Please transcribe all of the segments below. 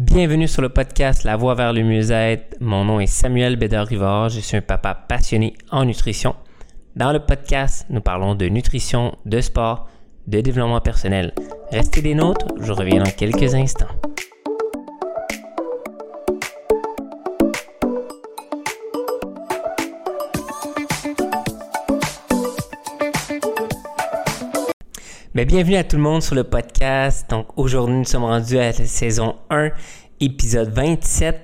Bienvenue sur le podcast La Voie vers le mieux-être. Mon nom est Samuel Bédard-Rivard. Je suis un papa passionné en nutrition. Dans le podcast, nous parlons de nutrition, de sport, de développement personnel. Restez des nôtres, je reviens dans quelques instants. Mais bienvenue à tout le monde sur le podcast. Donc aujourd'hui, nous sommes rendus à la saison 1, épisode 27.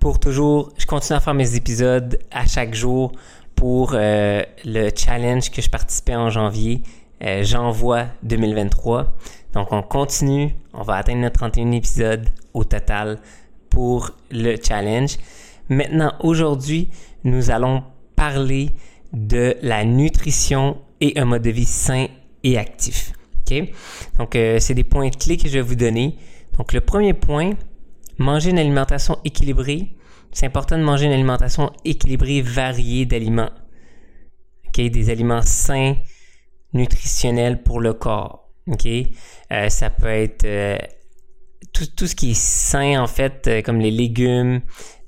Pour toujours, je continue à faire mes épisodes à chaque jour pour euh, le challenge que je participais en janvier. Euh, J'envoie 2023. Donc on continue, on va atteindre notre 31 épisode au total pour le challenge. Maintenant, aujourd'hui, nous allons parler de la nutrition et un mode de vie sain et actif. OK? Donc, euh, c'est des points clés que je vais vous donner. Donc, le premier point, manger une alimentation équilibrée. C'est important de manger une alimentation équilibrée, variée d'aliments. Des aliments sains, nutritionnels pour le corps. Euh, ça peut être euh, tout, tout, ce qui est sain, en fait, comme les légumes,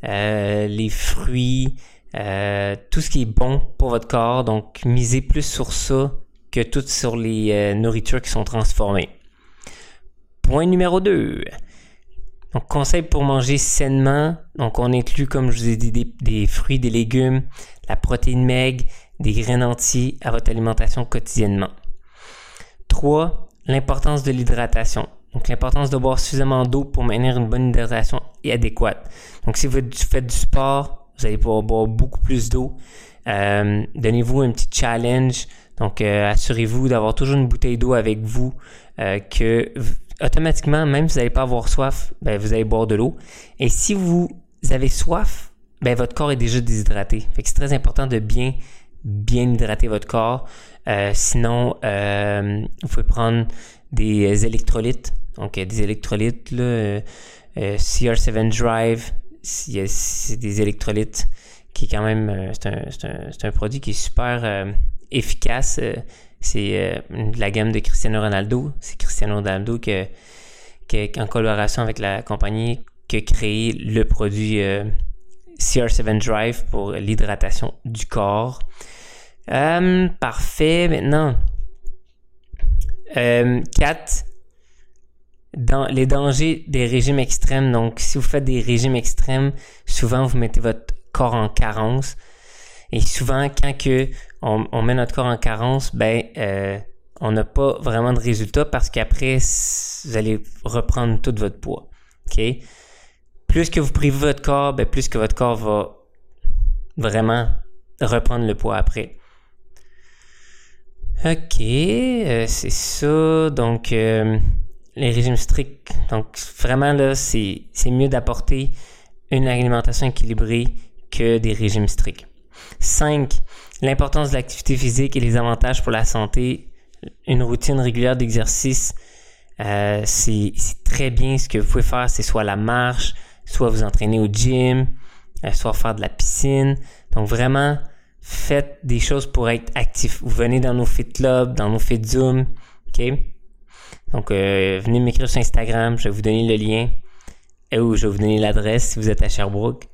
les fruits, tout ce qui est bon pour votre corps. Donc, misez plus sur ça que toutes sur les euh, nourritures qui sont transformées. Point numéro 2. Donc, conseil pour manger sainement. Donc, on inclut, comme je vous ai dit, des, fruits, des légumes, la protéine maigre, des graines entières à votre alimentation quotidiennement. 3. L'importance de l'hydratation. Donc, l'importance de boire suffisamment d'eau pour maintenir une bonne hydratation et adéquate. Donc, si vous faites du sport, vous allez pouvoir boire beaucoup plus d'eau. Euh, donnez-vous un petit challenge donc, euh, assurez-vous d'avoir toujours une bouteille d'eau avec vous, euh, que automatiquement, même si vous n'allez pas avoir soif, ben, vous allez boire de l'eau. Et si vous avez soif, ben, votre corps est déjà déshydraté. Fait que c'est très important de bien, bien hydrater votre corps. Euh, sinon, vous pouvez prendre des électrolytes. Donc, des électrolytes, là, CR7 Drive, c'est des électrolytes qui est quand même, c'est un, un, un, produit qui est super efficace. Euh, c'est euh, la gamme de Cristiano Ronaldo. C'est Cristiano Ronaldo qui, en collaboration avec la compagnie, qui a créé le produit euh, CR7 Drive pour l'hydratation du corps. parfait. Maintenant, 4. Dans les dangers des régimes extrêmes. Donc, si vous faites des régimes extrêmes, souvent vous mettez votre corps en carence. Et souvent, quand que on, met notre corps en carence, ben euh, on n'a pas vraiment de résultat parce qu'après, vous allez reprendre tout votre poids. OK? Plus que vous privez votre corps, ben plus que votre corps va vraiment reprendre le poids après. Ok, euh, c'est ça. Donc, euh, les régimes stricts. Donc, vraiment, là, c'est mieux d'apporter une alimentation équilibrée que des régimes stricts. 5. L'importance de l'activité physique et les avantages pour la santé. Une routine régulière d'exercice, euh, c'est très bien. Ce que vous pouvez faire, c'est soit la marche, soit vous entraîner au gym, euh, soit faire de la piscine. Donc vraiment, faites des choses pour être actif. Vous venez dans nos fit clubs, dans nos fit Zoom? Donc euh, venez m'écrire sur Instagram, je vais vous donner le lien. Et où je vais vous donner l'adresse si vous êtes à Sherbrooke.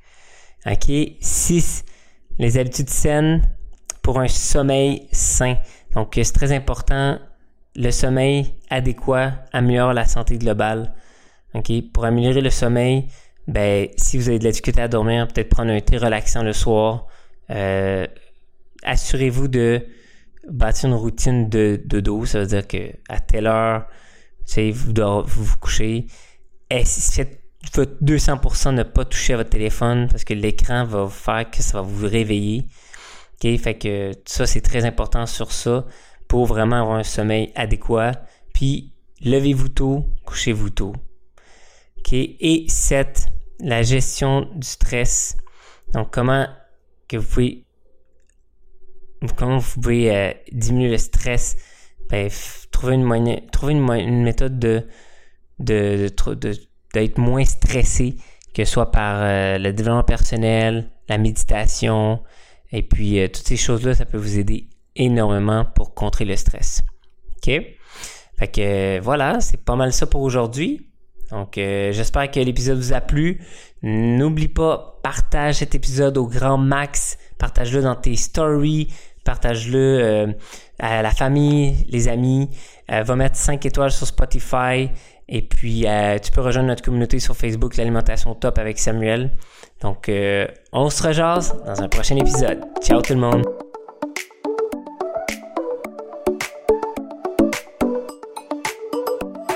Ok? 6 les habitudes saines pour un sommeil sain. Donc, c'est très important. Le sommeil adéquat améliore la santé globale. OK? Pour améliorer le sommeil, ben, si vous avez de la difficulté à dormir, peut-être prendre un thé relaxant le soir. Euh, assurez-vous de bâtir une routine de, dos. Ça veut dire que à telle heure, vous, vous vous couchez. Faites votre 200% ne pas toucher à votre téléphone parce que l'écran va faire que ça va vous réveiller. OK? Fait que ça, c'est très important sur ça pour vraiment avoir un sommeil adéquat. Puis, levez-vous tôt, couchez-vous tôt. OK? Et 7, la gestion du stress. Donc, comment que vous pouvez, comment vous pouvez euh, diminuer le stress? Ben, trouver une, trouver une, une méthode de, de, de, de d'être moins stressé, que ce soit par euh, le développement personnel, la méditation, et puis euh, toutes ces choses-là, ça peut vous aider énormément pour contrer le stress. OK? Fait que voilà, c'est pas mal ça pour aujourd'hui. Donc, euh, j'espère que l'épisode vous a plu. N'oublie pas, partage cet épisode au grand max. Partage-le dans tes stories. Partage-le à la famille, les amis. Va mettre 5 étoiles sur Spotify. Et puis, tu peux rejoindre notre communauté sur Facebook, l'alimentation top avec Samuel. Donc, on se rejase dans un prochain épisode. Ciao tout le monde!